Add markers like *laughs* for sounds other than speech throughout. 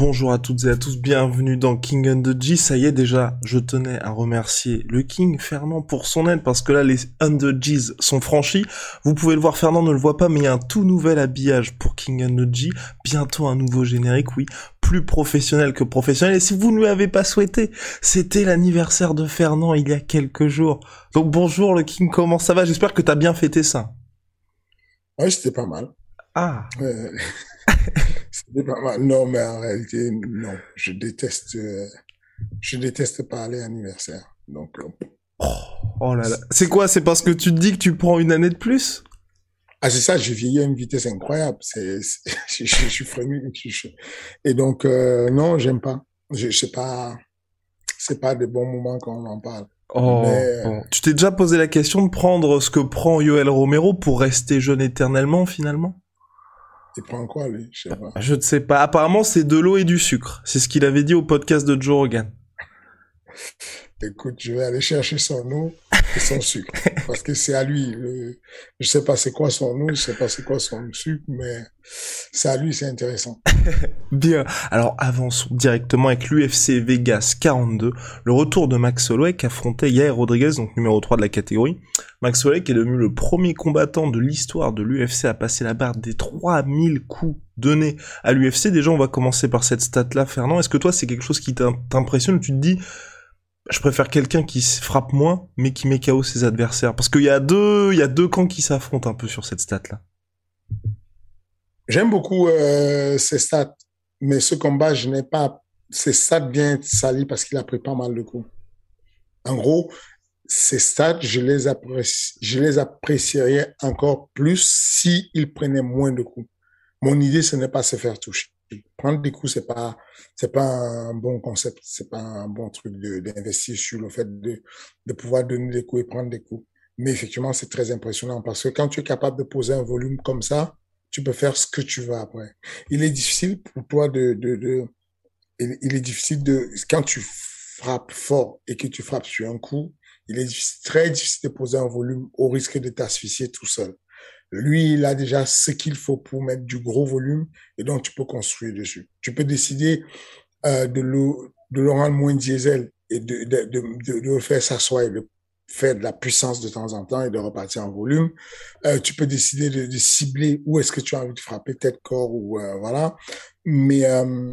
Bonjour à toutes et à tous, bienvenue dans King and the G. Ça y est déjà, je tenais à remercier le King Fernand pour son aide parce que là les and G's sont franchis. Vous pouvez le voir, Fernand ne le voit pas, mais il y a un tout nouvel habillage pour King and the G. Bientôt un nouveau générique, oui, plus professionnel que professionnel. Et si vous ne lui avez pas souhaité, c'était l'anniversaire de Fernand il y a quelques jours. Donc bonjour le King, comment ça va? J'espère que t'as bien fêté ça. Ouais, c'était pas mal. Ah. Euh. *laughs* Non, mais en réalité, non. Je déteste, euh, je déteste parler anniversaire. Donc, euh, Oh, oh là là. C'est quoi? C'est parce que tu te dis que tu prends une année de plus? Ah, c'est ça, j'ai vieilli à une vitesse incroyable. C'est, *laughs* je, suis je- Et donc, euh, non, j'aime pas. Je, je sais pas, c'est pas des bons moments quand on en parle. Oh, Mais- oh. Tu t'es déjà posé la question de prendre ce que prend Yoel Romero pour rester jeune éternellement finalement? Il prend quoi, lui? Je sais pas. Je ne sais pas. Apparemment, c'est de l'eau et du sucre. C'est ce qu'il avait dit au podcast de Joe Rogan. Écoute, je vais aller chercher son eau et son sucre. Parce que c'est à lui. Le... Je sais pas c'est quoi son eau, je sais pas c'est quoi son sucre, mais c'est à lui, c'est intéressant. *laughs* Bien. Alors, avançons directement avec l'UFC Vegas 42. Le retour de Max Holloway qui affrontait Yair Rodriguez, donc numéro 3 de la catégorie. Max Holloway est devenu le premier combattant de l'histoire de l'UFC à passer la barre des 3000 coups donnés à l'UFC. Déjà, on va commencer par cette stat-là, Fernand. Est-ce que toi, c'est quelque chose qui t'im- t'impressionne? Tu te dis, je préfère quelqu'un qui frappe moins, mais qui met KO ses adversaires Parce qu'il y a deux, y a deux camps qui s'affrontent un peu sur cette stat-là. J'aime beaucoup euh, ses stats, mais ce combat, je n'ai pas. Ses stats viennent salis parce qu'il a pris pas mal de coups. En gros, ses stats, je les, apprécie, je les apprécierais encore plus si il prenait moins de coups. Mon idée, ce n'est pas se faire toucher. Prendre des coups, c'est pas, c'est pas un bon concept, c'est pas un bon truc d'investir sur le fait de, de pouvoir donner des coups et prendre des coups. Mais effectivement, c'est très impressionnant parce que quand tu es capable de poser un volume comme ça, tu peux faire ce que tu veux après. Il est difficile pour toi de, de, de il, est difficile de, quand tu frappes fort et que tu frappes sur un coup, il est très difficile de poser un volume au risque de t'asphyxier tout seul. Lui, il a déjà ce qu'il faut pour mettre du gros volume et donc tu peux construire dessus. Tu peux décider euh, de, le, de le rendre moins diesel et de, de, de, de, le faire s'asseoir et de faire de la puissance de temps en temps et de repartir en volume. Euh, tu peux décider de, de cibler où est-ce que tu as envie de frapper, tête, corps ou euh, voilà. Mais euh,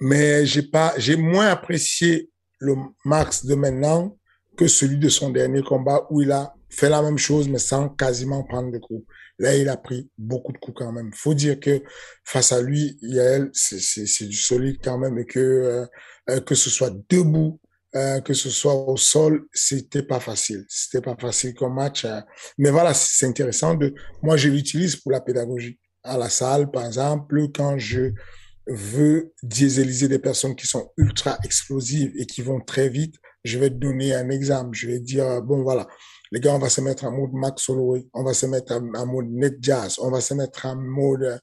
mais j'ai pas, j'ai moins apprécié le Max de maintenant que celui de son dernier combat où il a fait la même chose mais sans quasiment prendre de coups. Là, il a pris beaucoup de coups quand même. Faut dire que face à lui, Yael, c'est du solide quand même et que euh, euh, que ce soit debout, euh, que ce soit au sol, c'était pas facile. C'était pas facile comme match. euh. Mais voilà, c'est intéressant de. Moi, je l'utilise pour la pédagogie à la salle, par exemple, quand je veux dieseliser des personnes qui sont ultra explosives et qui vont très vite, je vais te donner un exemple. Je vais dire, euh, bon, voilà, les gars, on va se mettre en mode Max Holloway, on va se mettre en, mode Net Jazz, on va se mettre en mode... euh,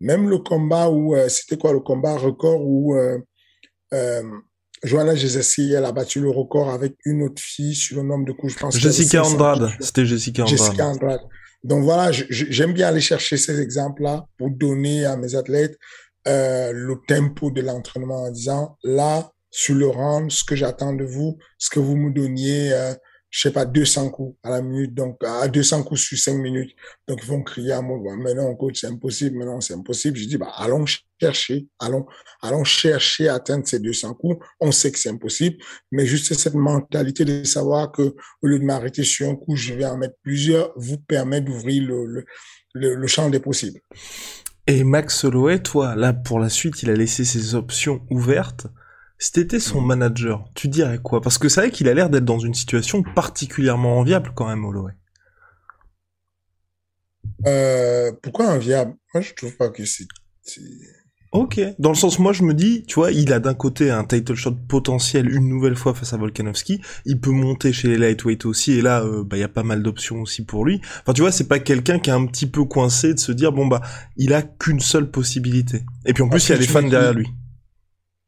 même le combat où... euh, C'était quoi le combat record où euh, euh, Joanna elle a battu le record avec une autre fille sur le nombre de coups, je pense. Jessica 500 Andrade. C'était Jessica Andrade. Jessica Andrade. Donc voilà, j'aime bien aller chercher ces exemples-là pour donner à mes athlètes euh, le tempo de l'entraînement en disant là, sur le round, ce que j'attends de vous, ce que vous me donniez je sais pas, 200 coups à la minute, donc à 200 coups sur 5 minutes. Donc ils vont crier à moi, mais non, coach, c'est impossible, mais non, c'est impossible. Je dis, bah, allons chercher, allons, allons chercher à atteindre ces 200 coups. On sait que c'est impossible, mais juste cette mentalité de savoir que au lieu de m'arrêter sur un coup, je vais en mettre plusieurs, vous permet d'ouvrir le, le, le, champ des possibles. Et Max Holloway, toi, là, pour la suite, il a laissé ses options ouvertes. Si t'étais son manager, tu dirais quoi? Parce que c'est vrai qu'il a l'air d'être dans une situation particulièrement enviable quand même, Holloway. Euh, pourquoi enviable Moi, je trouve pas que c'est... Ok, dans le sens moi je me dis, tu vois, il a d'un côté un title shot potentiel une nouvelle fois face à Volkanovski, il peut monter chez les lightweight aussi, et là, euh, bah il y a pas mal d'options aussi pour lui. Enfin tu vois, c'est pas quelqu'un qui est un petit peu coincé de se dire bon bah il a qu'une seule possibilité. Et puis en plus il y a les fans derrière lui.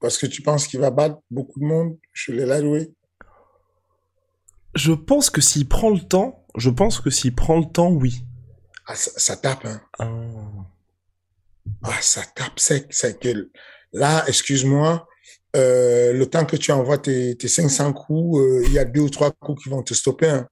Parce que tu penses qu'il va battre beaucoup de monde chez les lightweight Je pense que s'il prend le temps, je pense que s'il prend le temps, oui. Ah, ça, ça tape, hein. Ah. Ah, ça tape sec, c'est que là, excuse-moi, euh, le temps que tu envoies tes, tes 500 coups, euh, il y a deux ou trois coups qui vont te stopper. Hein.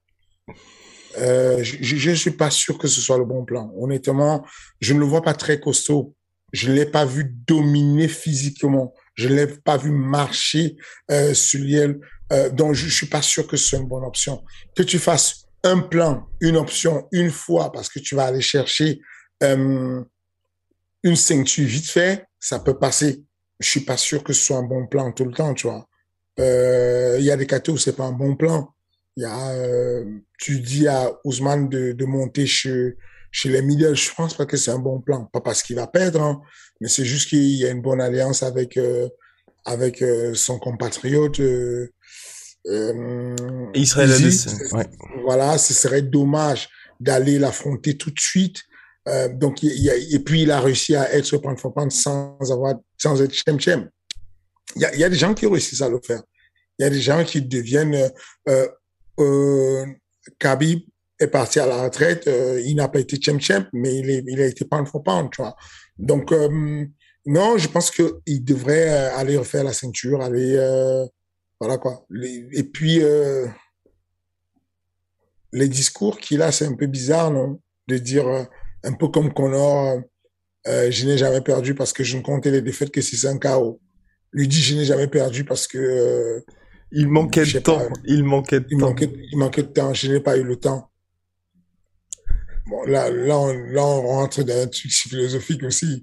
Euh, je ne suis pas sûr que ce soit le bon plan. Honnêtement, je ne le vois pas très costaud. Je ne l'ai pas vu dominer physiquement. Je ne l'ai pas vu marcher euh, sur l'IEL. Euh, donc, je ne suis pas sûr que ce soit une bonne option. Que tu fasses un plan, une option, une fois, parce que tu vas aller chercher euh, une ceinture vite fait, ça peut passer. Je suis pas sûr que ce soit un bon plan tout le temps, tu vois. Euh, Il y a des cas où c'est pas un bon plan. Il y a, euh, tu dis à Ousmane de, de monter chez, chez les middle, je pense pas que c'est un bon plan. Pas parce qu'il va perdre, hein, mais c'est juste qu'il y a une bonne alliance avec, euh, avec euh, son compatriote. Euh, euh, Israël ouais. Voilà, ce serait dommage d'aller l'affronter tout de suite. Euh, donc, il y a, et puis il a réussi à être point for point sans avoir, sans être chem chem. Il y a, il y a des gens qui réussissent à le faire. Il y a des gens qui deviennent, euh, euh, Khabib est parti à la retraite, euh, il n'a pas été chem chem, mais il, est, il a été pound for pound, tu vois. Donc, euh, non, je pense que il devrait euh, aller refaire la ceinture, aller, voilà quoi. Les- et puis, les discours qu'il a, c'est un peu bizarre, non? De dire, un peu comme Connor, je n'ai jamais perdu parce que je ne comptais les défaites que si c'est un KO. Lui dit, je n'ai jamais perdu parce que Il manquait de temps, pas. il manquait de il, temps. manquait, il manquait de temps. Je n'ai pas eu le temps. Bon, là, là, on, là, on rentre dans un truc philosophique aussi.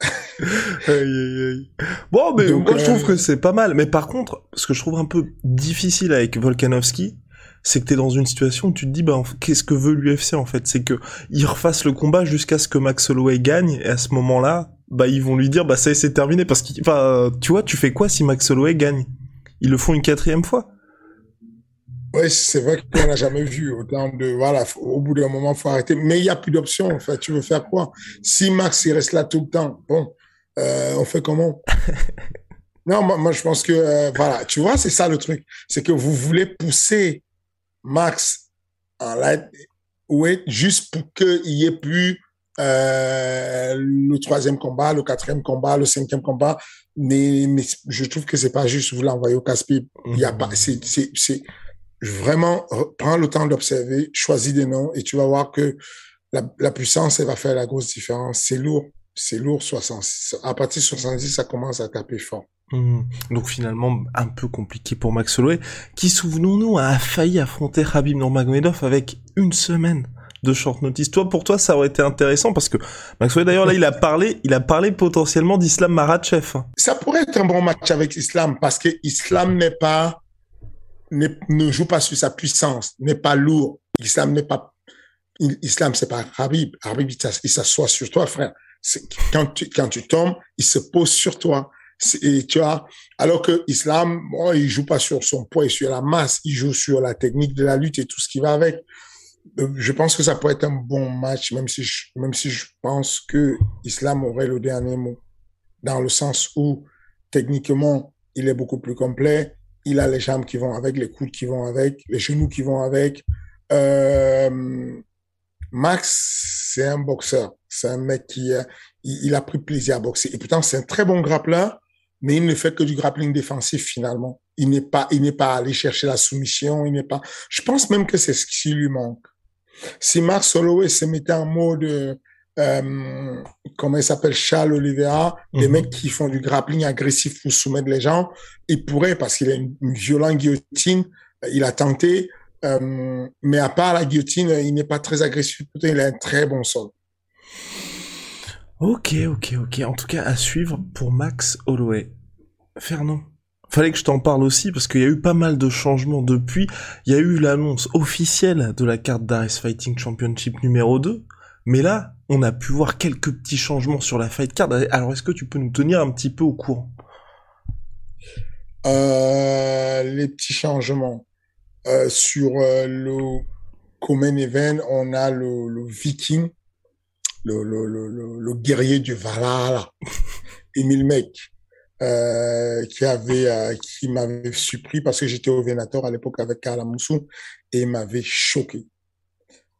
*laughs* Aïe, aïe, aïe. Bon, mais Donc, moi je euh, trouve que c'est pas mal. Mais par contre, ce que je trouve un peu difficile avec Volkanovski, c'est que t'es dans une situation où tu te dis, bah, qu'est-ce que veut l'UFC en fait? C'est que il refasse le combat jusqu'à ce que Max Holloway gagne, et à ce moment-là, bah, ils vont lui dire, bah, ça y est, c'est terminé. Parce que, enfin, tu vois, tu fais quoi si Max Holloway gagne? Ils le font une quatrième fois Oui, c'est vrai qu'on n'a jamais vu autant de, voilà, au bout d'un moment, faut arrêter. Mais il n'y a plus d'option, en fait. Tu veux faire quoi? Si Max, il reste là tout le temps, bon, euh, on fait comment? *laughs* Non, moi, moi, je pense que, euh, voilà, tu vois, c'est ça le truc. C'est que vous voulez pousser Max en lightweight juste pour qu'il y ait plus euh, le troisième combat, le quatrième combat, le cinquième combat. Mais, mais je trouve que c'est pas juste vous l'envoyer au casse-pipe. Il y a pas, c'est, c'est vraiment, re- prends le temps d'observer, choisis des noms et tu vas voir que la, la puissance, elle va faire la grosse différence. C'est lourd. C'est lourd, 60. À partir de 70, ça commence à taper fort. Hmm. Donc finalement, un peu compliqué pour Max Holloway, qui, souvenons-nous, a failli affronter Khabib Nurmagomedov avec une semaine de short notice. Toi, pour toi, ça aurait été intéressant parce que Max Holloway, d'ailleurs, là, il a parlé, il a parlé potentiellement d'Islam hein. Ça pourrait être un bon match avec Islam parce que Islam n'est pas, ne joue pas sur sa puissance, n'est pas lourd. Islam n'est pas, il- Islam c'est pas Habib. Habib, il s'ass- il s'assoit sur toi, frère. Quand tu, quand tu tombes, il se pose sur toi. Tu vois, alors que Islam, bon, il joue pas sur son poids et sur la masse, il joue sur la technique de la lutte et tout ce qui va avec. Euh, Je pense que ça pourrait être un bon match, même si je, même si je pense que Islam aurait le dernier mot dans le sens où techniquement, il est beaucoup plus complet. Il a les jambes qui vont avec, les coudes qui vont avec, les genoux qui vont avec. Euh, Max, c'est un boxeur. C'est un mec qui a, il, a pris plaisir à boxer. Et pourtant, c'est un très bon grappleur, mais il ne fait que du grappling défensif finalement. Il n'est pas, il n'est pas allé chercher la soumission, il n'est pas. Je pense même que c'est ce qui lui manque. Si Mark Holloway se mettait en mode, euh, comment il s'appelle, Charles Oliveira, des Mhm. mecs qui font du grappling agressif pour soumettre les gens, il pourrait parce qu'il a une, une violente guillotine. Il a tenté, euh, mais à part la guillotine, il n'est pas très agressif. Il a un très bon sol. Ok, ok, ok. En tout cas, à suivre pour Max Holloway. Fernand. Fallait que je t'en parle aussi parce qu'il y a eu pas mal de changements depuis. Il y a eu l'annonce officielle de la carte d'Ares Fighting Championship numéro 2. Mais là, on a pu voir quelques petits changements sur la fight card. Alors, est-ce que tu peux nous tenir un petit peu au courant? Euh, les petits changements. Euh, sur euh, le Common Event, on a le, le Viking, le, guerrier du Valhalla, *laughs* Emile Meck, euh, qui avait, qui m'avait surpris parce que j'étais au Venator à l'époque avec Karl Amoussou et il m'avait choqué.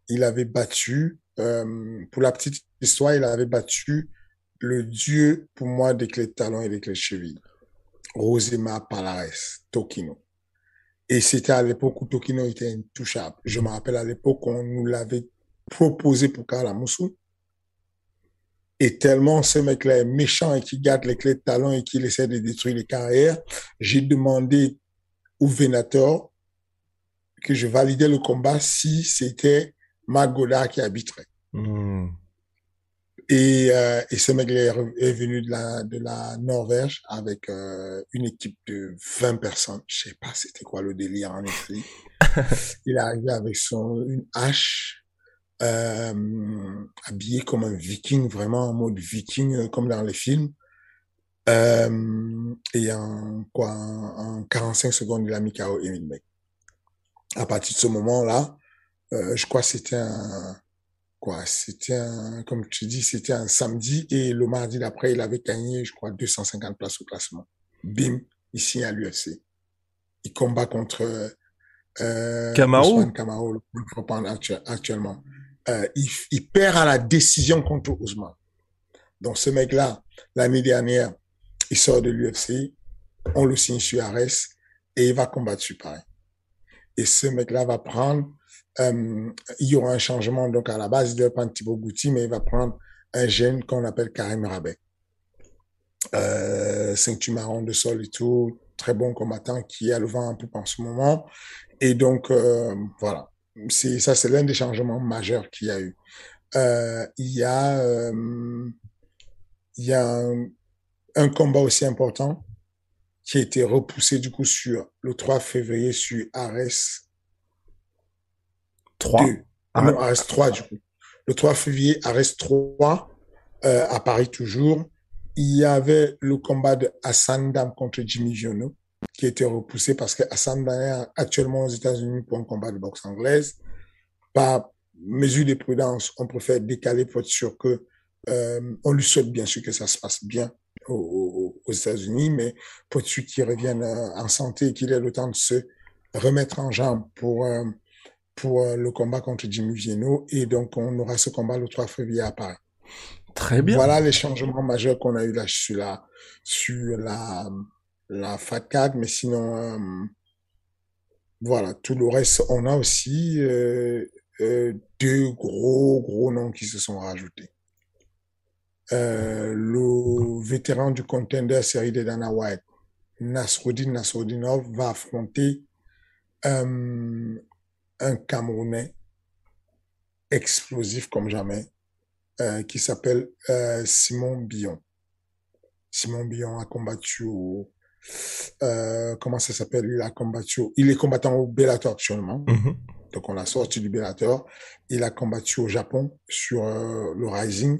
Il avait battu, euh, pour la petite histoire, il avait battu le dieu pour moi des clés de talon et des clés de cheville. Rosema Palares, Tokino. Et c'était à l'époque où Tokino était intouchable. Je me rappelle à l'époque on nous l'avait proposé pour Kalamoussou. Et tellement ce mec-là est méchant et qui garde les clés de talon et qu'il essaie de détruire les carrières, j'ai demandé au Venator que je validais le combat si c'était Magoda qui arbitrait. Hmm. Et, euh, et ce mec-là est, venu de la, de la Norvège avec euh, une équipe de 20 personnes. Je sais pas c'était quoi le délire en effet. *laughs* Il est arrivé avec son une hache, euh, habillé comme un viking, vraiment en mode viking, euh, comme dans les films. Et en quoi, en, en 45 secondes, il a mis KO Emile Beck. À partir de ce moment-là, euh, je crois que c'était un, quoi, c'était un, comme tu dis, c'était un samedi et le mardi d'après, il avait gagné, je crois, 250 places au classement. Bim, ici à l'UFC. Il combat contre euh, Kamaru. Ousmane Kamaru, le plus frappant actu- actuellement. Euh, il, il perd à la décision contre Ousmane. Donc ce mec-là, l'année dernière, il sort de l'UFC, on le signe sur Ares et il va combattre sur Paris. Et ce mec-là va prendre, euh, il y aura un changement. Donc à la base, il doit prendre Thibaut Gouti, mais il va prendre un jeune qu'on appelle Karim Rabet. Euh, ceinture marron de sol et tout, très bon combattant qui a le vent en poupe en ce moment. Et donc, euh, voilà. C'est, ça, c'est l'un des changements majeurs qu'il y a eu. Euh, il y a, il y a un, un combat aussi important qui a été repoussé du coup sur le 3 février sur Ares 3. 2. Ah non, ouais. Ares 3 du coup. Le 3 février, Ares 3, euh, à Paris toujours. Il y avait le combat de Hassan Dam contre Jimmy Giono qui a été repoussé parce que Hassan Dam est actuellement aux États-Unis pour un combat de boxe anglaise. Par mesure de prudence, on préfère décaler pour être sûr que euh, on lui souhaite bien sûr que ça se passe bien aux, aux- aux États-Unis, mais pour être sûr qu'il revienne euh, en santé et qu'il ait le temps de se remettre en jambe pour euh, pour euh, le combat contre Jimmy Vienno. Et donc, on aura ce combat le 3 février à Paris. Très bien. Voilà les changements majeurs qu'on a eu là sur la, sur la, la FATCAD. Mais sinon, euh, voilà, tout le reste, on a aussi euh, euh, deux gros, gros noms qui se sont rajoutés. Le vétéran du contender série de Dana White, Nasruddin Nasruddinov, va affronter euh, un Camerounais explosif comme jamais, euh, qui s'appelle euh, Simon Billon. Simon Billon a combattu au, euh, comment ça s'appelle, il a combattu, au- il est combattant au Bellator actuellement. Mhm. Donc on l'a sorti du Bellator. Il a combattu au Japon sur le Rising.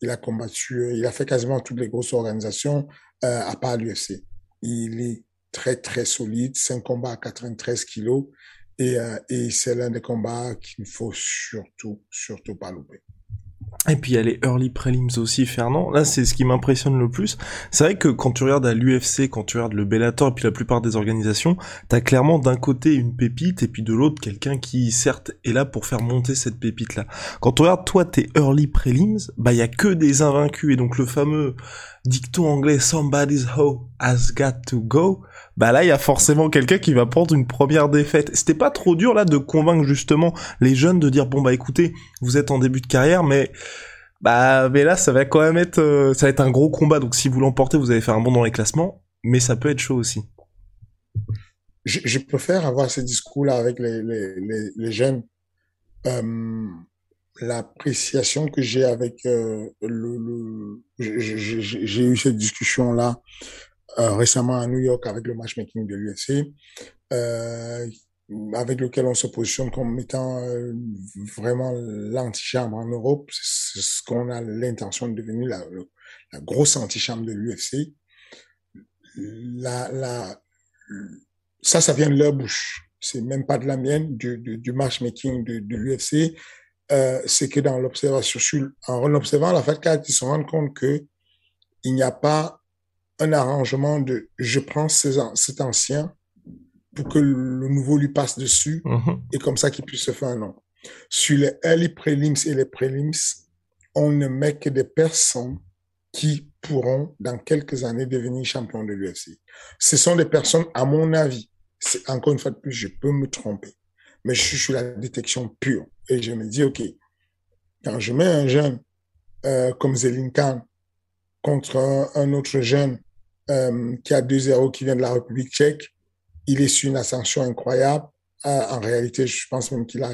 Il a combattu, il a fait quasiment toutes les grosses organisations à part l'UFC. Il est très très solide. C'est un combat à 93 kilos et, euh, et c'est l'un des combats qu'il ne faut surtout surtout pas louper. Et puis il y a les early prelims aussi, Fernand. Là, c'est ce qui m'impressionne le plus. C'est vrai que quand tu regardes à l'UFC, quand tu regardes le Bellator et puis la plupart des organisations, t'as clairement d'un côté une pépite et puis de l'autre quelqu'un qui, certes, est là pour faire monter cette pépite-là. Quand tu regardes toi tes early prelims, bah il y a que des invaincus et donc le fameux dicton anglais somebody's hoe has got to go, bah là il y a forcément quelqu'un qui va prendre une première défaite. C'était pas trop dur là de convaincre justement les jeunes de dire bon bah écoutez, vous êtes en début de carrière mais bah mais là ça va quand même être euh, ça va être un gros combat donc si vous l'emportez vous allez faire un bond dans les classements mais ça peut être chaud aussi. Je, préfère avoir ce discours là avec les, les, jeunes. Euh, l'appréciation que j'ai avec euh, le, le j'ai eu cette discussion là euh, récemment à New York avec le matchmaking de l'UFC euh, avec lequel on se positionne comme étant euh, vraiment l'antichambre en Europe. C'est ce qu'on a l'intention de devenir la, la grosse antichambre de l'UFC la, la ça ça vient de leur bouche. C'est même pas de la mienne du, du, du matchmaking de, de l'UFC euh, c'est que dans l'observation, en observant la FATCA, ils se rendent compte que il n'y a pas un arrangement de je prends cet ancien pour que le nouveau lui passe dessus Mhm. et comme ça qu'il puisse se faire un nom. Sur les early prelims et les prelims, on ne met que des personnes qui pourront dans quelques années devenir champions de l'UFC. Ce sont des personnes, à mon avis, c'est encore une fois de plus, je peux me tromper, mais je suis sur la détection pure et je me dis ok, quand je mets un jeune euh, comme Zelin Khan contre un, un autre jeune euh, qui a 2-0 qui vient de la République tchèque, il est sur une ascension incroyable. Euh, en réalité, je pense même qu'il a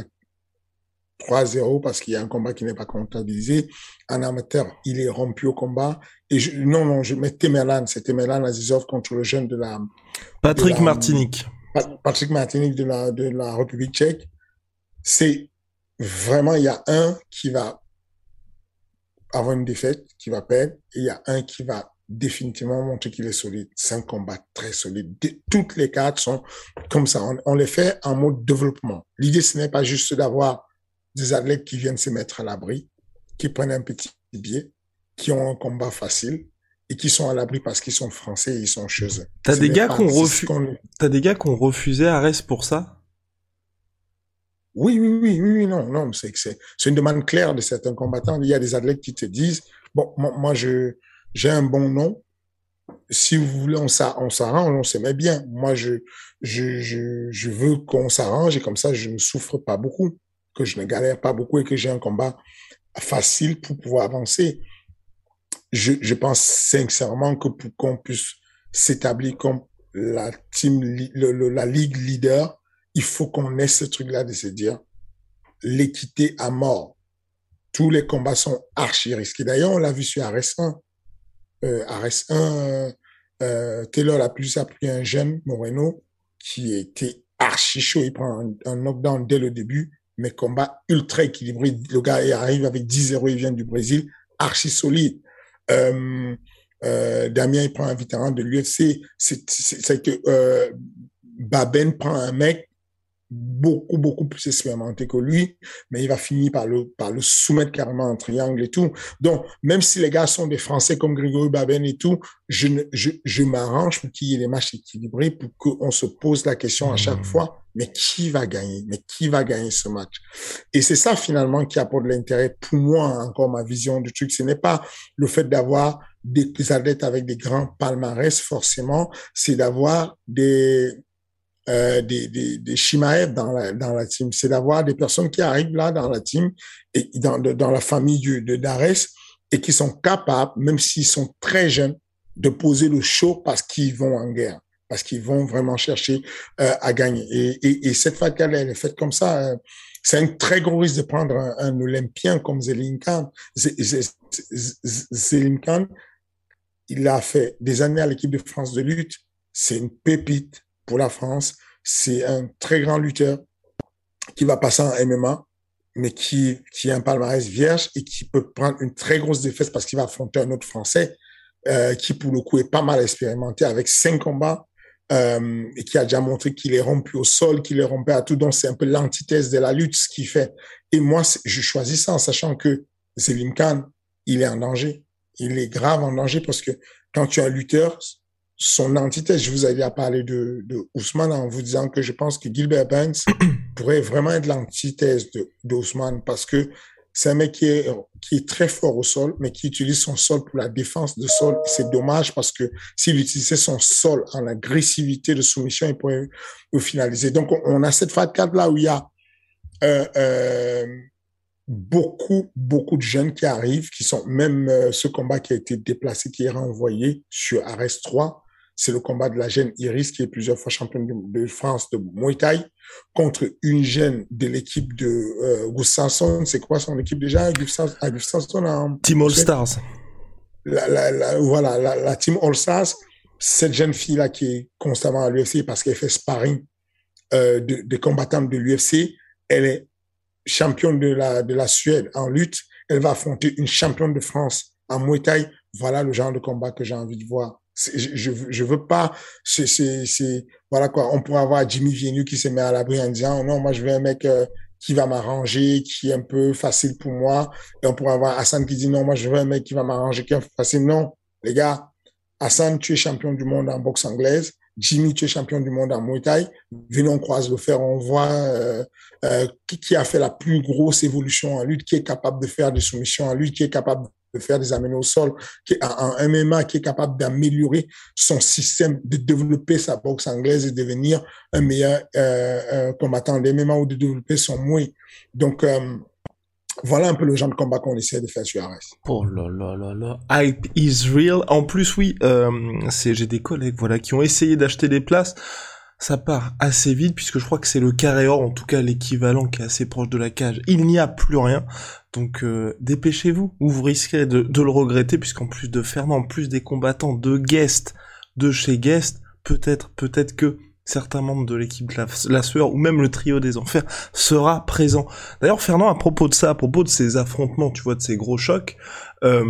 3-0 parce qu'il y a un combat qui n'est pas comptabilisé. En amateur, il est rompu au combat. Et je, non, non, je mets Temerlan, c'est Temerlan Azizov contre le jeune de la, Patrick de la- Martinique. Pat- Patrick Martinique de la, de la République tchèque. C'est vraiment, il y a un qui va avoir une défaite, qui va perdre, et il y a un qui va définitivement montrer qu'il est solide. C'est un combat très solide. De- toutes les cartes sont comme ça. On, on les fait en mode développement. L'idée, ce n'est pas juste d'avoir des athlètes qui viennent se mettre à l'abri, qui prennent un petit billet, qui ont un combat facile et qui sont à l'abri parce qu'ils sont français et ils sont chez eux. T'as des gars qu'on refuse- qu'on- T'as des gars qui ont refusé Arès pour ça? Oui, oui, oui, oui, oui, non, non, c'est que c'est c'est une demande claire de certains combattants. Il y a des athlètes qui te disent bon, moi, moi, je j'ai un bon nom. Si vous voulez, on s'a- on s'arrange, on met bien. Moi, je je je, je veux qu'on s'arrange et comme ça, je ne souffre pas beaucoup, que je ne galère pas beaucoup et que j'ai un combat facile pour pouvoir avancer. Je je pense sincèrement que pour qu'on puisse s'établir comme la team, le- la ligue leader, il faut qu'on ait ce truc-là de se dire l'équité à mort. Tous les combats sont archi risqués. D'ailleurs, on l'a vu sur RS1. Euh, RS1, euh, Taylor a plus appris un jeune, Moreno, qui était archi chaud. Il prend un, knockdown dès le début, mais combat ultra équilibré. Le gars arrive avec 10-0, il vient du Brésil, archi solide. Euh, Damien, prend un vétéran de l'UFC. C'est que Baben prend un mec beaucoup, beaucoup plus expérimenté que lui, mais il va finir par le, par le soumettre carrément en triangle et tout. Donc, même si les gars sont des Français comme Grégory Baben et tout, je, ne, je, je m'arrange pour qu'il y ait des matchs équilibrés, pour qu'on se pose la question à chaque Mhm. fois, mais qui va gagner? Mais qui va gagner ce match? Et c'est ça finalement qui apporte de l'intérêt pour moi, encore ma vision du truc. Ce n'est pas le fait d'avoir des athlètes avec des grands palmarès, forcément, c'est d'avoir des, euh, des, des, des Shimaev dans la, dans la team. C'est d'avoir des personnes qui arrivent là dans la team et dans, dans la famille du, de Dares et qui sont capables, même s'ils sont très jeunes, de poser le show parce qu'ils vont en guerre, parce qu'ils vont vraiment chercher euh, à gagner. Et, et, et cette fatale, elle est faite comme ça. euh, c'est un très gros risque de prendre un, un Olympien comme Zelin Khan. Ze- Ze- Ze- Ze- Zelin Khan, il a fait des années à l'équipe de France de lutte. C'est une pépite pour la France. C'est un très grand lutteur qui va passer en MMA, mais qui, qui a un palmarès vierge et qui peut prendre une très grosse défaite parce qu'il va affronter un autre Français euh, qui, pour le coup, est pas mal expérimenté avec cinq combats euh, et qui a déjà montré qu'il est rompu au sol, qu'il est rompu à tout. Donc, c'est un peu l'antithèse de la lutte, ce qu'il fait. Et moi, je choisis ça en sachant que Selim Khan, il est en danger. Il est grave en danger parce que quand tu es un lutteur, son antithèse, je vous avais déjà parlé de, de Ousmane en vous disant que je pense que Gilbert Burns *clears throat* pourrait vraiment être l'antithèse de, de Ousmane parce que c'est un mec qui est, qui est très fort au sol, mais qui utilise son sol pour la défense de sol. C'est dommage parce que s'il utilisait son sol en agressivité de soumission, il pourrait le finaliser. Donc, on, a cette phase 4 là où il y a euh, euh, beaucoup, beaucoup de jeunes qui arrivent, qui sont même euh, ce combat qui a été déplacé, qui est renvoyé sur Ares 3. C'est le combat de la jeune Iris, qui est plusieurs fois championne de, France de Muay Thai, contre une jeune de l'équipe de euh, Gustafsson. C'est quoi son équipe déjà? Gustafsson en... Team All Stars. La, la, la, voilà, la, la Team All Stars. Cette jeune fille-là qui est constamment à l'UFC parce qu'elle fait sparring euh, de, de combattants de l'UFC, elle est championne de la, de la Suède en lutte, elle va affronter une championne de France en Muay Thai. Voilà le genre de combat que j'ai envie de voir. Je, je, veux pas, c'est, voilà quoi. On pourrait avoir Jimmy Vienu qui se met à l'abri en disant, non, moi, je veux un mec euh, qui va m'arranger, qui est un peu facile pour moi. Et on pourrait avoir Hassan qui dit, non, moi, je veux un mec qui va m'arranger, qui est facile. Non, les gars, Hassan, tu es champion du monde en boxe anglaise. Jimmy, tu es champion du monde en Muay Thai. Venons, croise le fer. On voit euh, euh, qui, qui, a fait la plus grosse évolution en lutte, qui est capable de faire des soumissions en lutte, qui est capable de faire des amener au sol, qui en MMA, qui est capable d'améliorer son système, de développer sa boxe anglaise et devenir un meilleur euh, euh combattant de MMA ou de développer son mouille. Donc, euh, voilà un peu le genre de combat qu'on essaie de faire sur Ares. Oh là là là là, hype is real. En plus, oui, euh, c'est j'ai des collègues voilà qui ont essayé d'acheter des places. Ça part assez vite puisque je crois que c'est le carré or, en tout cas l'équivalent qui est assez proche de la cage. Il n'y a plus rien. Donc euh, dépêchez-vous ou vous risquez de, de le regretter puisqu'en plus de Fernand, en plus des combattants de Guest, de chez Guest, peut-être, peut-être que certains membres de l'équipe la, la, Sueur ou même le trio des enfers sera présent. D'ailleurs, Fernand, à propos de ça, à propos de ces affrontements, tu vois, de ces gros chocs, euh,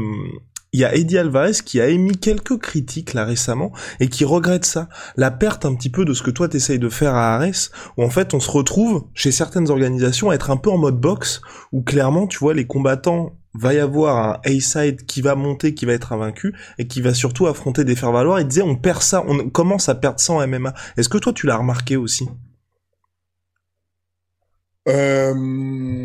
il y a Eddie Alvarez qui a émis quelques critiques là récemment et qui regrette ça, la perte un petit peu de ce que toi t'essayes de faire à Ares, où en fait on se retrouve chez certaines organisations à être un peu en mode boxe, où clairement tu vois les combattants va y avoir un A-side qui va monter, qui va être invaincu, et qui va surtout affronter des faire-valoir. Il disait, on perd ça, on commence à perdre ça en MMA. Est-ce que toi, tu l'as remarqué aussi? Euh...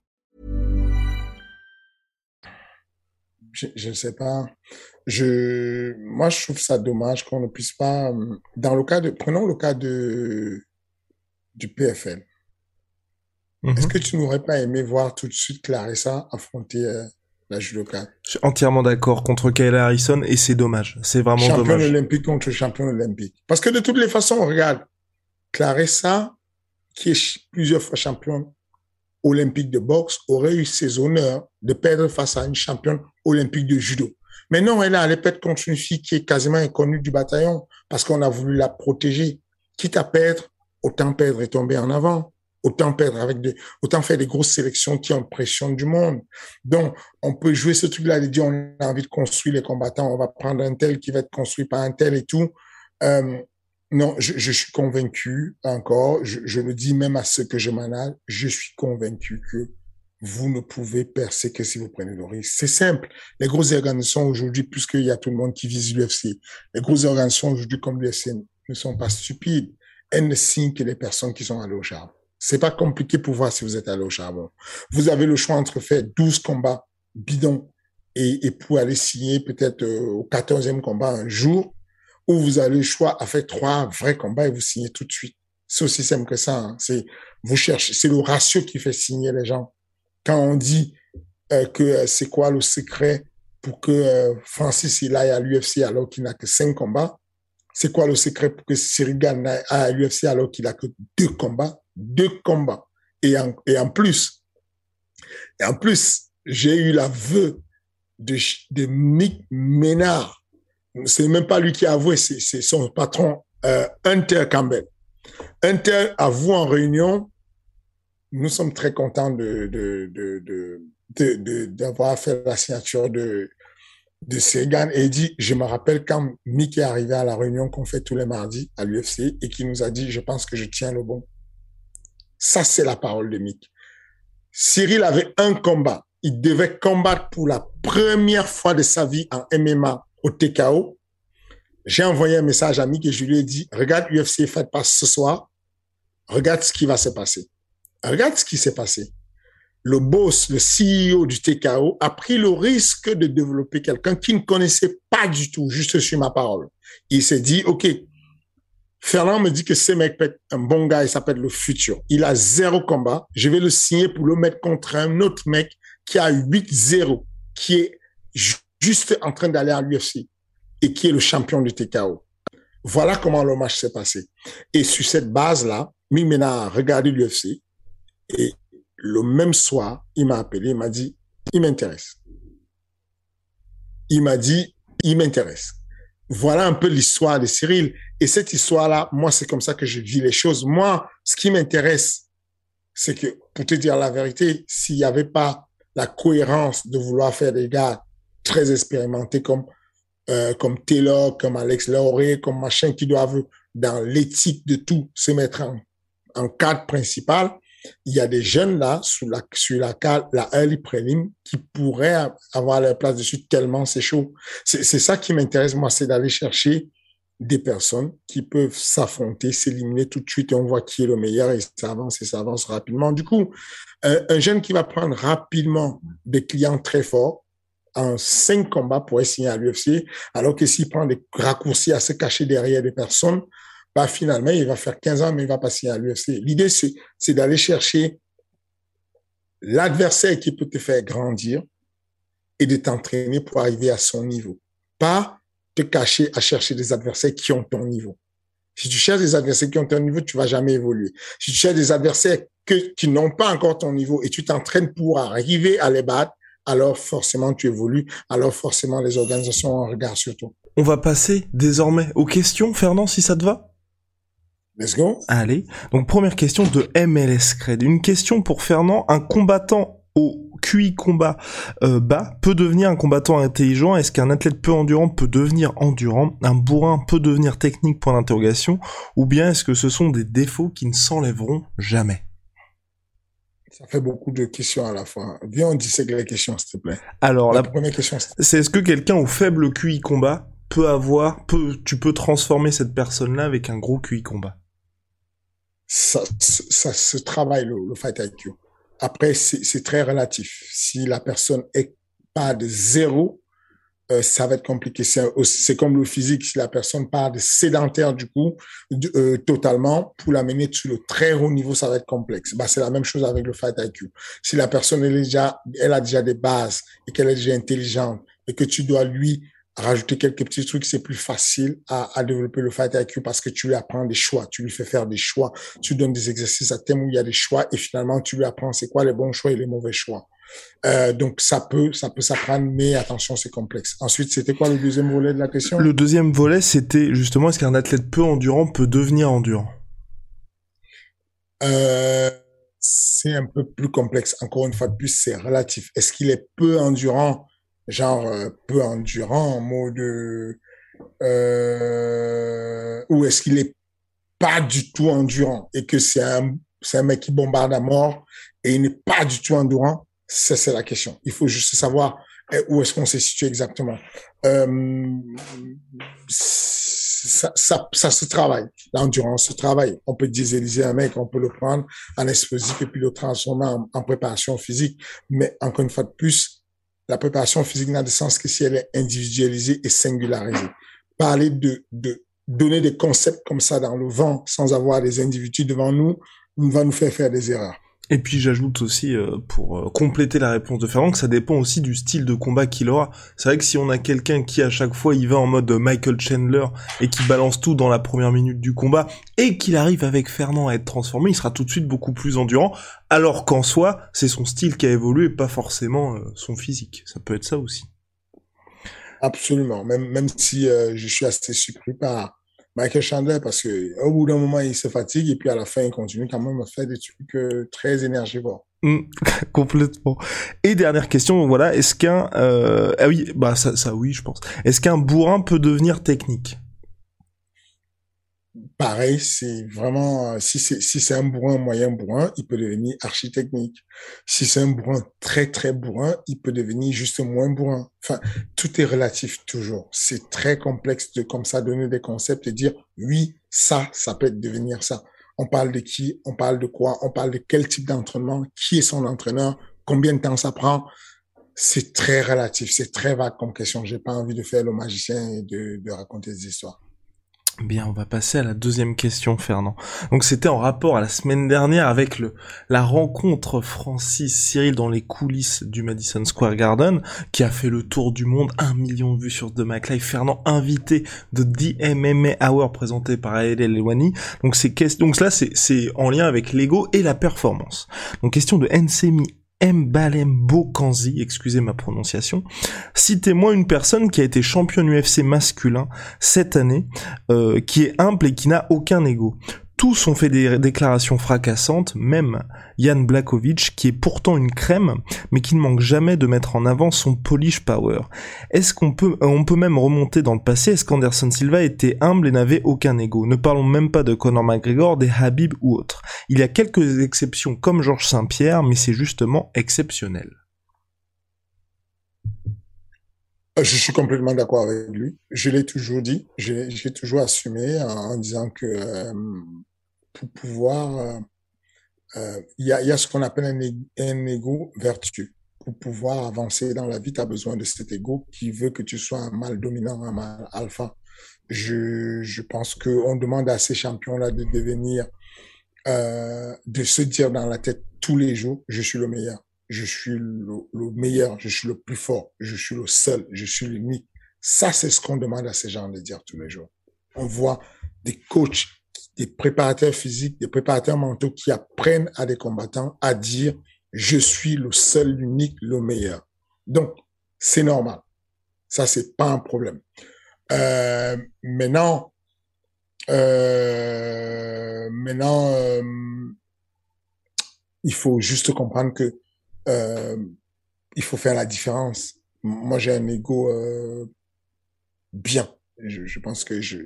Je ne sais pas. Je, moi, je trouve ça dommage qu'on ne puisse pas, dans le cas de, prenons le cas de, du PFL. Mm -hmm. Est-ce que tu n'aurais pas aimé voir tout de suite Clarissa affronter euh, la judoka? Je suis entièrement d'accord contre Kayla Harrison et c'est dommage. C'est vraiment champion dommage. Champion olympique contre champion olympique. Parce que de toutes les façons, regarde, Clarissa, qui est plusieurs fois championne olympique de boxe aurait eu ses honneurs de perdre face à une championne olympique de judo. Mais non, elle allait perdre contre une fille qui est quasiment inconnue du bataillon parce qu'on a voulu la protéger. Quitte à perdre, autant perdre et tomber en avant. Autant perdre avec des, autant faire des grosses sélections qui ont pression du monde. Donc, on peut jouer ce truc-là de dire on a envie de construire les combattants, on va prendre un tel qui va être construit par un tel et tout. Euh, non, je, je, suis convaincu encore, je, je, le dis même à ceux que je manage, je suis convaincu que vous ne pouvez percer que si vous prenez le risque. C'est simple. Les grosses organisations aujourd'hui, puisqu'il y a tout le monde qui vise l'UFC, les grosses organisations aujourd'hui comme l'UFC ne sont pas stupides. Elles ne signent que les personnes qui sont allées au charbon. C'est pas compliqué pour voir si vous êtes allé au charbon. Vous avez le choix entre faire 12 combats bidons et, et pour aller signer peut-être euh, au 14e combat un jour vous avez le choix à faire trois vrais combats et vous signez tout de suite. C'est aussi simple que ça. Hein. C'est vous cherchez, c'est le ratio qui fait signer les gens. Quand on dit euh, que euh, c'est quoi le secret pour que euh, Francis il aille à l'UFC alors qu'il n'a que cinq combats, c'est quoi le secret pour que Cyril aille à l'UFC alors qu'il a que deux combats, deux combats. Et en, et en plus, et en plus, j'ai eu l'aveu de, de Mick Ménard c'est même pas lui qui a avoué, c'est son patron euh, Hunter Campbell. Inter, à vous en réunion, nous sommes très contents de, d'avoir fait la signature de, de Segan et il dit, je me rappelle quand Mick est arrivé à la réunion qu'on fait tous les mardis à l'UFC et qui nous a dit, je pense que je tiens le bon. Ça, c'est la parole de Mick. Cyril avait un combat. Il devait combattre pour la première fois de sa vie en MMA au TKO. J'ai envoyé un message à Mick et je lui ai dit, regarde l'UFC, faites pas ce soir. Regarde ce qui va se passer. Regarde ce qui s'est passé le boss, le CEO du TKO, a pris le risque de développer quelqu'un qui ne connaissait pas du tout, juste sur ma parole. Il s'est dit, OK, Fernand me dit que ce mec peut être un bon gars, il s'appelle le futur. Il a zéro combat. Je vais le signer pour le mettre contre un autre mec qui a 8-0, qui est juste en train d'aller à l'UFC et qui est le champion du TKO. Voilà comment le match s'est passé. Et sur cette base-là, Mimena a regardé l'UFC et le même soir, il m'a appelé, il m'a dit, il m'intéresse. Il m'a dit, il m'intéresse. Voilà un peu l'histoire de Cyril. Et cette histoire-là, moi, c'est comme ça que je vis les choses. Moi, ce qui m'intéresse, c'est que, pour te dire la vérité, s'il n'y avait pas la cohérence de vouloir faire des gars très expérimentés comme euh, comme Taylor, comme Alex Lauré, comme machin qui doivent, dans l'éthique de tout, se mettre en, en cadre principal, il y a des jeunes là, sur la, sur la, la early prelim, qui pourraient avoir leur place dessus tellement c'est chaud. C'est ça qui m'intéresse, moi, c'est d'aller chercher des personnes qui peuvent s'affronter, s'éliminer tout de suite et on voit qui est le meilleur et ça avance et ça avance rapidement. Du coup, un jeune qui va prendre rapidement des clients très forts, en cinq combats pour signer à l'UFC, alors que s'il prend des raccourcis à se cacher derrière des personnes, bah, finalement, il va faire 15 ans, mais il va passer à l'UFC. L'idée, c'est, c'est d'aller chercher l'adversaire qui peut te faire grandir et de t'entraîner pour arriver à son niveau. Pas te cacher à chercher des adversaires qui ont ton niveau. Si tu cherches des adversaires qui ont ton niveau, tu vas jamais évoluer. Si tu cherches des adversaires que, qui n'ont pas encore ton niveau et tu t'entraînes pour arriver à les battre, alors forcément tu évolues, alors forcément les organisations en regardent sur toi. On va passer désormais aux questions, Fernand, si ça te va? Let's go. Allez. Donc première question de MLS Cred. Une question pour Fernand. Un combattant au QI combat euh, bas peut devenir un combattant intelligent? Est-ce qu'un athlète peu endurant peut devenir endurant? Un bourrin peut devenir technique? Point d'interrogation. Ou bien est-ce que ce sont des défauts qui ne s'enlèveront jamais? Ça fait beaucoup de questions à la fois. Viens, on dissèque les questions, s'il te plaît. Alors, la, première question, c'est est-ce que quelqu'un au faible QI combat peut avoir, peut, tu peux transformer cette personne-là avec un gros QI combat? Ça, ça se travaille le, le fight IQ. Après, c'est très relatif. Si la personne est pas de zéro, euh, ça va être compliqué. C'est comme le physique. Si la personne part de sédentaire du coup, euh, totalement, pour l'amener sur le très haut niveau, ça va être complexe. Bah, c'est la même chose avec le fight IQ. Si la personne est déjà, elle a déjà des bases et qu'elle est déjà intelligente et que tu dois lui rajouter quelques petits trucs, c'est plus facile à, à, développer le fight IQ parce que tu lui apprends des choix, tu lui fais faire des choix, tu donnes des exercices à thème où il y a des choix et finalement tu lui apprends c'est quoi les bons choix et les mauvais choix. Euh, donc ça peut, ça peut s'apprendre, mais attention, c'est complexe. Ensuite, c'était quoi le deuxième volet de la question? Le deuxième volet, c'était justement est-ce qu'un athlète peu endurant peut devenir endurant? Euh, C'est un peu plus complexe. Encore une fois de plus, c'est relatif. Est-ce qu'il est peu endurant? Genre euh, peu endurant en mode euh, ou est-ce qu'il est pas du tout endurant et que c'est un c'est un mec qui bombarde à mort et il n'est pas du tout endurant? Ça c'est la question. Il faut juste savoir eh, où est-ce qu'on s'est situé exactement. Euh, ça, ça, ça se travaille. L'endurance se travaille. On peut dieseliser un mec on peut le prendre en explosif et puis le transformer en, en préparation physique. Mais encore une fois de plus la préparation physique n'a de sens que si elle est individualisée et singularisée. Parler de, de donner des concepts comme ça dans le vent sans avoir des individus devant nous va nous faire faire des erreurs. Et puis j'ajoute aussi, euh, pour euh, compléter la réponse de Ferrand, que ça dépend aussi du style de combat qu'il aura. C'est vrai que si on a quelqu'un qui à chaque fois il va en mode Michael Chandler et qui balance tout dans la première minute du combat, et qu'il arrive avec Fernand à être transformé, il sera tout de suite beaucoup plus endurant, alors qu'en soi, c'est son style qui a évolué, pas forcément euh, son physique. Ça peut être ça aussi. Absolument, même, même si je suis assez surpris par Michael Chandler, parce que au bout d'un moment, il se fatigue et puis à la fin, il continue quand même à faire des trucs euh, très énergivores. Mm, *laughs* complètement. Et dernière question, voilà, est-ce qu'un euh... ah oui, bah ça oui, je pense. Est-ce qu'un bourrin peut devenir technique? Pareil, c'est vraiment si c'est un bourrin moyen bourrin, il peut devenir architecnique. Si c'est un bourrin très très bourrin, il peut devenir juste moins bourrin. Enfin, tout est relatif toujours. C'est très complexe de comme ça donner des concepts et dire oui, ça, ça peut devenir ça. On parle de qui, on parle de quoi, on parle de quel type d'entraînement, qui est son entraîneur, combien de temps ça prend. C'est très relatif, c'est très vague comme question. J'ai pas envie de faire le magicien et de raconter des histoires. Bien, on va passer à la deuxième question, Fernand. Donc c'était en rapport à la semaine dernière avec le la rencontre Francis Cyril dans les coulisses du Madison Square Garden, qui a fait le tour du monde, un million de vues sur The McLive. Fernand invité de DMMA Hour présenté par Ael Elwani. Donc c'est donc c'est c'est en lien avec l'ego et la performance. Donc question de Nsemi Mbalembo Kanzi, excusez ma prononciation. Citez-moi une personne qui a été championne UFC masculin cette année, euh, qui est humble et qui n'a aucun ego. Tous ont fait des déclarations fracassantes, même Jan Blakovic, qui est pourtant une crème, mais qui ne manque jamais de mettre en avant son polish power. Est-ce qu'on peut, euh, on peut même remonter dans le passé, est-ce qu'Anderson Silva était humble et n'avait aucun ego? Ne parlons même pas de Conor McGregor, des Habib ou autres. Il y a quelques exceptions comme Georges Saint-Pierre, mais c'est justement exceptionnel. Euh, je suis complètement d'accord avec lui. Je l'ai toujours dit, j'ai toujours assumé en, disant que euh, pour pouvoir... Euh, euh, il y, a, y, a, ce qu'on appelle un, un ego vertueux. Pour pouvoir avancer dans la vie, tu as besoin de cet ego qui veut que tu sois un mal dominant, un mal alpha. Je, je pense qu'on demande à ces champions-là de devenir, euh, de se dire dans la tête tous les jours, je suis le meilleur, je suis le, le meilleur, je suis le plus fort, je suis le seul, je suis l'unique. Ça, c'est ce qu'on demande à ces gens de dire tous les jours. On voit des coachs des préparateurs physiques, des préparateurs mentaux qui apprennent à des combattants à dire je suis le seul, l'unique, le meilleur. Donc, c'est normal. Ça, c'est pas un problème. Euh, maintenant, euh, maintenant, euh, il faut juste comprendre que euh, il faut faire la différence. Moi, j'ai un ego euh, bien. Je, pense que je,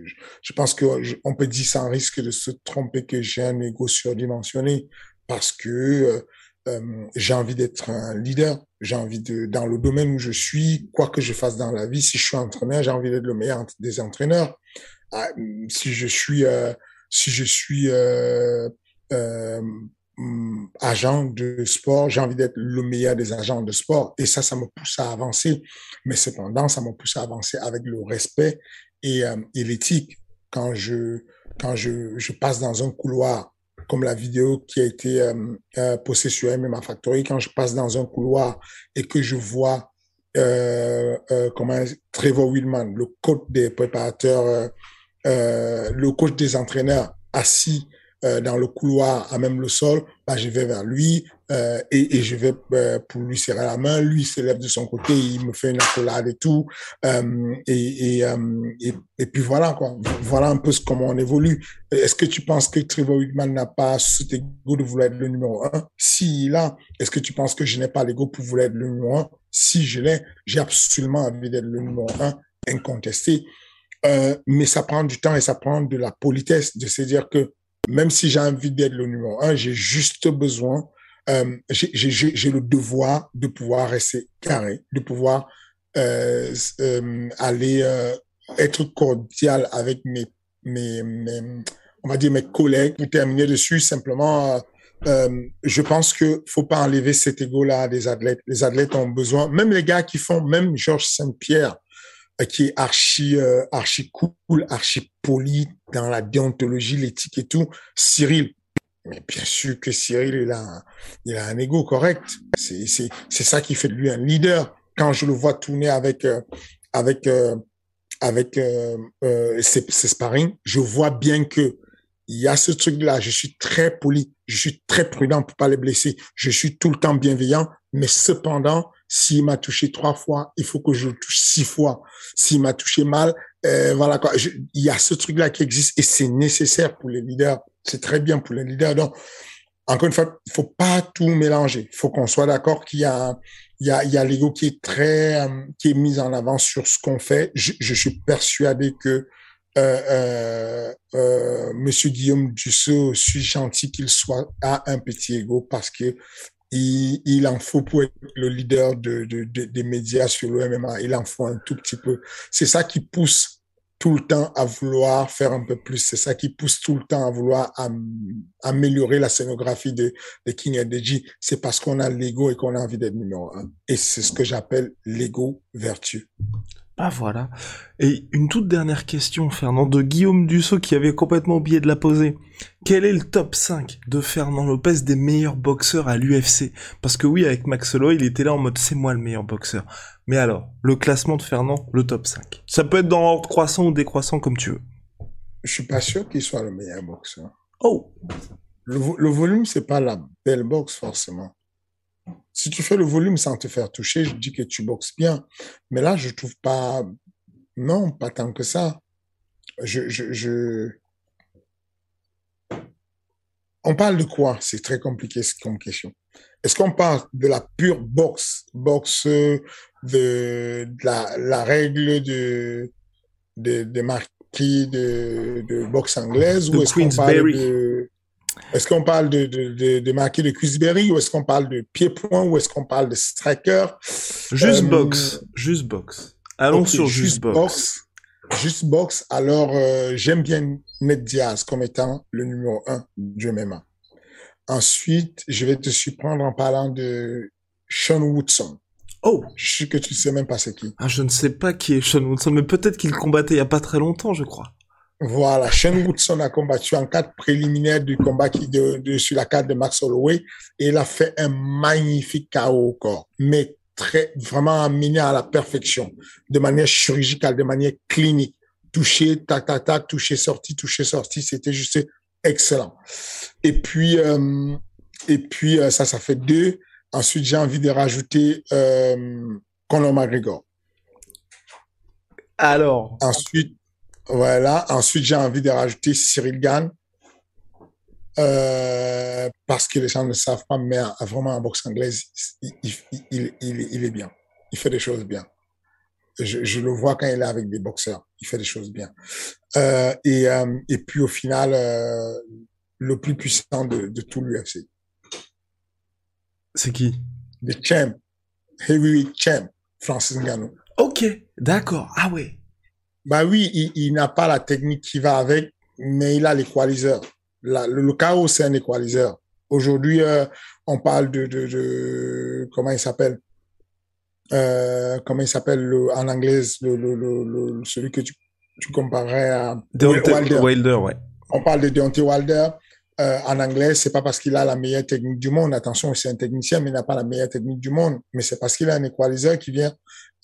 je pense que on peut dire sans risque de se tromper que j'ai un ego surdimensionné parce que euh, euh, j'ai envie d'être un leader. J'ai envie de dans le domaine où je suis, quoi que je fasse dans la vie, si je suis entraîneur, j'ai envie d'être le meilleur des entraîneurs. Ah, si je suis euh, si je suis Hum, agent de sport, j'ai envie d'être le meilleur des agents de sport. Et ça, ça me pousse à avancer. Mais cependant, ça me pousse à avancer avec le respect et, euh, l'éthique. Quand je, quand je, je passe dans un couloir, comme la vidéo qui a été euh, euh, postée sur MMA Factory, quand je passe dans un couloir et que je vois euh, euh, comment Trevor Willman, le coach des préparateurs, le coach des entraîneurs, assis euh, dans le couloir à même le sol, bah, je vais vers lui euh, et, et, je vais euh, pour lui serrer la main. Lui se lève de son côté, il me fait une accolade et tout. Et, et, et, puis voilà quoi. Voilà un peu comment on évolue. Est-ce que tu penses que Trevor Wickman n'a pas cet ego de vouloir être le numéro un? Si il a, est-ce que tu penses que je n'ai pas l'ego pour vouloir être le numéro un? Si je l'ai, j'ai absolument envie d'être le numéro un, incontesté. Mais ça prend du temps et ça prend de la politesse de se dire que même si j'ai envie d'être le numéro un, j'ai juste besoin, euh, j'ai le devoir de pouvoir rester carré, de pouvoir euh, euh, aller euh, être cordial avec mes, mes, mes, on va dire mes collègues. Pour terminer dessus, simplement, euh, je pense que faut pas enlever cet ego-là des athlètes. Les athlètes ont besoin, même les gars qui font, même Georges Saint-Pierre, euh, qui est archi euh, archi cool, archi poli dans la déontologie, l'éthique et tout. Cyril, mais bien sûr que Cyril il a il a un ego correct. C'est c'est c'est ça qui fait de lui un leader. Quand je le vois tourner avec euh, avec euh, avec euh, euh, ses, ses sparring, je vois bien que il y a ce truc-là. Je suis très poli, je suis très prudent pour pas les blesser. Je suis tout le temps bienveillant, mais cependant, S'il m'a touché trois fois, il faut que je le touche six fois. S'il m'a touché mal, euh, voilà quoi. il y a ce truc-là qui existe et c'est nécessaire pour les leaders. C'est très bien pour les leaders. Donc, encore une fois, il faut pas tout mélanger. Il faut qu'on soit d'accord qu'il y a, il y a, il y a l'ego qui est très, euh, qui est mis en avant sur ce qu'on fait. Je, suis persuadé que euh, euh, euh, Monsieur Guillaume Dussault, suis gentil qu'il soit a un petit ego parce que il, en faut pour être le leader de, de, de, des médias sur le MMA. Il en faut un tout petit peu. C'est ça qui pousse tout le temps à vouloir faire un peu plus. C'est ça qui pousse tout le temps à vouloir améliorer la scénographie de, de King Deji. C'est parce qu'on a l'ego et qu'on a envie d'être numéro un. Et c'est ce que j'appelle l'ego vertueux. Ah voilà. Et une toute dernière question, Fernand, de Guillaume Dussault qui avait complètement oublié de la poser. Quel est le top 5 de Fernand Lopez des meilleurs boxeurs à l'UFC Parce que oui, avec Max Holloway, il était là en mode c'est moi le meilleur boxeur. Mais alors, le classement de Fernand, le top 5. Ça peut être dans l'ordre croissant ou décroissant comme tu veux. Je suis pas sûr qu'il soit le meilleur boxeur. Oh Le, le volume, c'est pas la belle boxe forcément. Si tu fais le volume sans te faire toucher, je dis que tu boxes bien. Mais là, je trouve pas, non, pas tant que ça. Je, je, je... On parle de quoi? C'est très compliqué comme question. Est-ce qu'on parle de la pure boxe, boxe de, de la, la, règle de, de, de marquis de, de boxe anglaise ou est-ce qu'on parle de, est-ce qu'on parle de, de, de, de marquer de ou est-ce qu'on parle de pied-point ou est-ce qu'on parle de striker Juste euh, box. Juste box. Allons okay, sur juste, box. box. Juste box. Alors, euh, j'aime bien Ned Diaz comme étant le numéro un du MMA. Ensuite, je vais te surprendre en parlant de Sean Woodson. Oh Je sais que tu sais même pas c'est qui. Ah, je ne sais pas qui est Sean Woodson, mais peut-être qu'il combattait il y a pas très longtemps, je crois. Voilà, Shane Woodson a combattu en cadre préliminaire du combat qui de, de, sur la carte de Max Holloway et il a fait un magnifique KO au corps, mais très vraiment amené à la perfection, de manière chirurgicale, de manière clinique, touché, tac tac tac, touché sorti, touché sorti, c'était juste excellent. Et puis euh, et puis euh, ça ça fait deux. Ensuite j'ai envie de rajouter euh, Conor McGregor. Alors. Ensuite voilà. Ensuite, j'ai envie de rajouter Cyril Gann. Euh, parce que les gens ne savent pas, mais vraiment en boxe anglaise, il, il, il, il, est bien. Il fait des choses bien. Je, je, le vois quand il est avec des boxeurs. Il fait des choses bien. Euh, et, euh, et puis au final, le plus puissant de, de tout l'UFC. C'est qui? Le champ. Heavyweight champ. Francis Ngannou. Ok, d'accord. Ah ouais. Bah oui, il, il n'a pas la technique qui va avec, mais il a l'équaliseur. Le, le chaos, c'est un équaliseur. Aujourd'hui, euh, on parle de, de, de comment il s'appelle? Euh, Comment il s'appelle en anglais le, le, le, celui que tu, tu comparais à Deontay Wilder. Wilder. ouais. On parle de Deontay Wilder. Euh, en anglais, c'est pas parce qu'il a la meilleure technique du monde. Attention, c'est un technicien, mais il n'a pas la meilleure technique du monde. Mais c'est parce qu'il a un équaliseur qui vient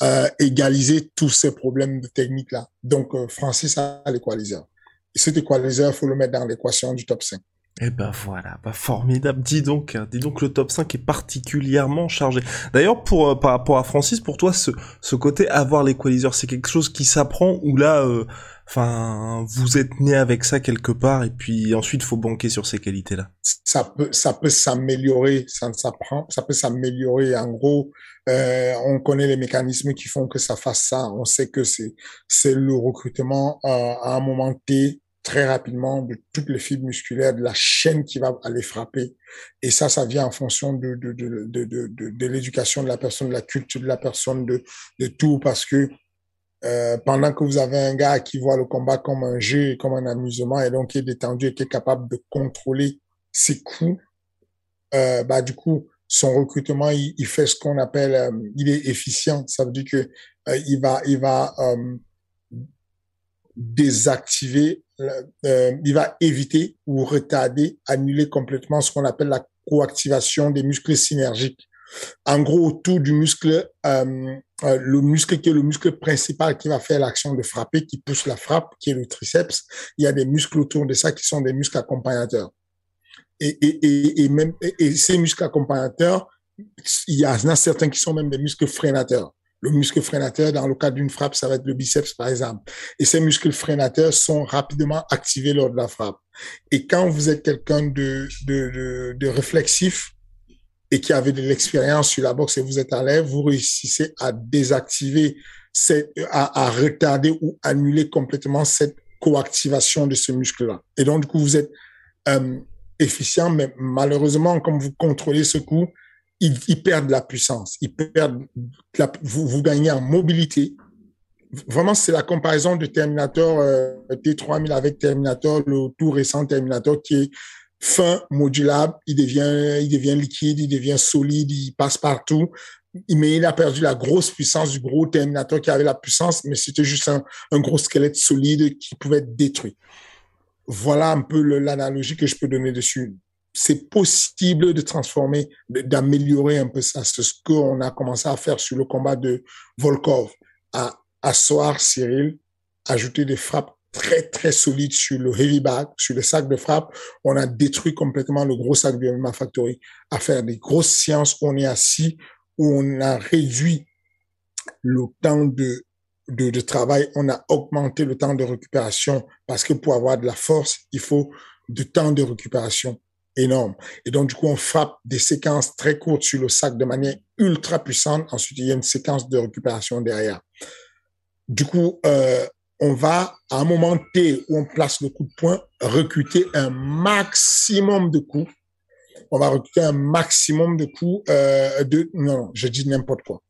euh, égaliser tous ces problèmes de technique là. Donc euh, Francis a l'équaliseur. Et cet équaliseur, faut le mettre dans l'équation du top 5. Et eh ben voilà, bah formidable. Dis donc, hein, dis donc le top 5 est particulièrement chargé. D'ailleurs, pour euh, par rapport à Francis, pour toi, ce, ce côté avoir l'équaliseur, c'est quelque chose qui s'apprend ou là, euh, enfin, vous êtes né avec ça quelque part et puis ensuite faut banquer sur ces qualités-là? Ça peut, ça peut s'améliorer, ça s'apprend, ça peut s'améliorer. En gros, euh, on connaît les mécanismes qui font que ça fasse ça. On sait que c'est c'est le recrutement euh, à un moment T très rapidement de toutes les fibres musculaires de la chaîne qui va aller frapper. Et ça, ça vient en fonction de de de de de, de, l'éducation de la personne, de la culture de la personne, de de tout, parce que euh, pendant que vous avez un gars qui voit le combat comme un jeu, comme un amusement, et donc qui est détendu et qui est capable de contrôler ses coups, euh, bah du coup, son recrutement, il, il fait ce qu'on appelle, euh, il est efficient. Ça veut dire que euh, il va, il va euh, désactiver, il va éviter ou retarder, annuler complètement ce qu'on appelle la coactivation des muscles synergiques. En gros, autour du muscle, le muscle qui est le muscle principal qui va faire l'action de frapper, qui pousse la frappe, qui est le triceps, il y a des muscles autour de ça qui sont des muscles accompagnateurs et, et, et, même et ces muscles accompagnateurs il y en a certains qui sont même des muscles freinateurs. Le muscle freinateur, dans le cas d'une frappe, ça va être le biceps, par exemple. Et ces muscles freinateurs sont rapidement activés lors de la frappe. Et quand vous êtes quelqu'un de, de, de, de réflexif, et qui avait de l'expérience sur la boxe et vous êtes à l'aise, vous réussissez à désactiver, à, à, retarder ou annuler complètement cette coactivation de ce muscle-là. Et donc, du coup, vous êtes euh, efficient, mais malheureusement, comme vous contrôlez ce coup, il, il perd de la puissance, il perd la, vous, vous gagnez en mobilité. Vraiment, c'est la comparaison de Terminator euh, T3000 avec Terminator, le tout récent Terminator qui est fin, modulable, il devient, il devient liquide, il devient solide, il passe partout. Mais il a perdu la grosse puissance du gros Terminator qui avait la puissance, mais c'était juste un, gros squelette solide qui pouvait être détruit. Voilà un peu l'analogie que je peux donner dessus. C'est possible de transformer, d'améliorer un peu ça. C'est ce qu'on a commencé à faire sur le combat de Volkov. À asseoir Cyril, ajouter des frappes très, très solide sur le heavy bag, sur le sac de frappe. On a détruit complètement le gros sac de MMA Factory à faire des grosses séances on est assis, où on a réduit le temps de, de, travail, on a augmenté le temps de récupération parce que pour avoir de la force, il faut du temps de récupération énorme. Et donc, du coup, on frappe des séquences très courtes sur le sac de manière ultra puissante. Ensuite, il y a une séquence de récupération derrière. Du coup, euh, on va, à un moment T où on place le coup de poing, recruter un maximum de coups. On va recruter un maximum de coups euh, de... Non, je dis n'importe quoi.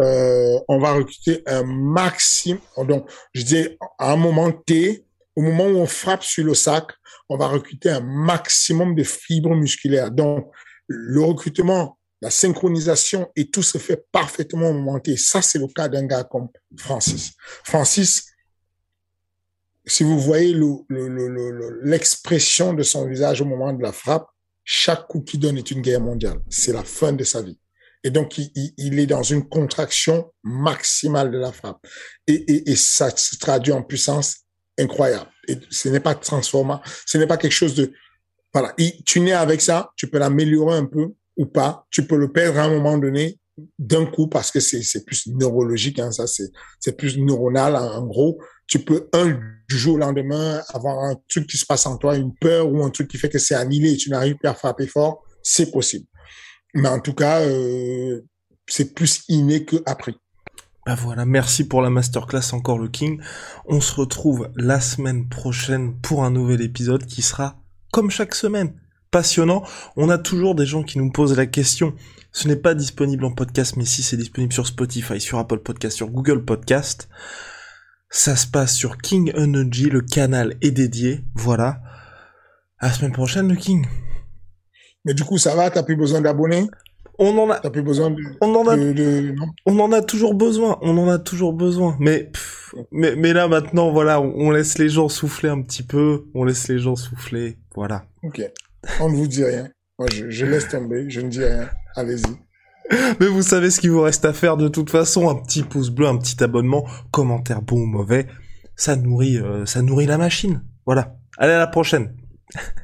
Euh, on va recruter un maximum... Donc, je dis, à un moment T, au moment où on frappe sur le sac, on va recruter un maximum de fibres musculaires. Donc, le recrutement la synchronisation et tout se fait parfaitement au moment T. Ça, c'est le cas d'un gars comme Francis. Francis, si vous voyez l'expression le, le, de son visage au moment de la frappe, chaque coup qu'il donne est une guerre mondiale. C'est la fin de sa vie. Et donc, il, est dans une contraction maximale de la frappe. Et, ça se traduit en puissance incroyable. Et ce n'est pas transformant. Ce n'est pas quelque chose de... Voilà. Tu nais avec ça, tu peux l'améliorer un peu ou pas. Tu peux le perdre à un moment donné d'un coup parce que c'est plus neurologique, hein, ça c'est plus neuronal en, gros tu peux un jour au lendemain avoir un truc qui se passe en toi, une peur ou un truc qui fait que c'est annihilé et tu n'arrives plus à frapper fort, c'est possible. Mais en tout cas, euh, c'est plus inné que appris. Bah voilà, merci pour la masterclass encore le King. On se retrouve la semaine prochaine pour un nouvel épisode qui sera comme chaque semaine passionnant. On a toujours des gens qui nous posent la question. Ce n'est pas disponible en podcast, mais si c'est disponible sur Spotify, sur Apple Podcast, sur Google Podcast. Ça se passe sur King Energy, le canal est dédié. Voilà. À la semaine prochaine, le King. Mais du coup, ça va T'as plus besoin d'abonnés? On en a. T'as plus besoin de. On en a. De, de... on en a toujours besoin. On en a toujours besoin. Mais mais mais là maintenant, voilà, on, laisse les gens souffler un petit peu. On laisse les gens souffler. Voilà. Ok. On ne vous dit rien. Moi, je, je laisse tomber. Je ne dis rien. Allez-y. *laughs* Mais vous savez ce qu'il vous reste à faire de toute façon, un petit pouce bleu, un petit abonnement, commentaire bon ou mauvais, ça nourrit, euh, ça nourrit la machine. Voilà. Allez à la prochaine. *laughs*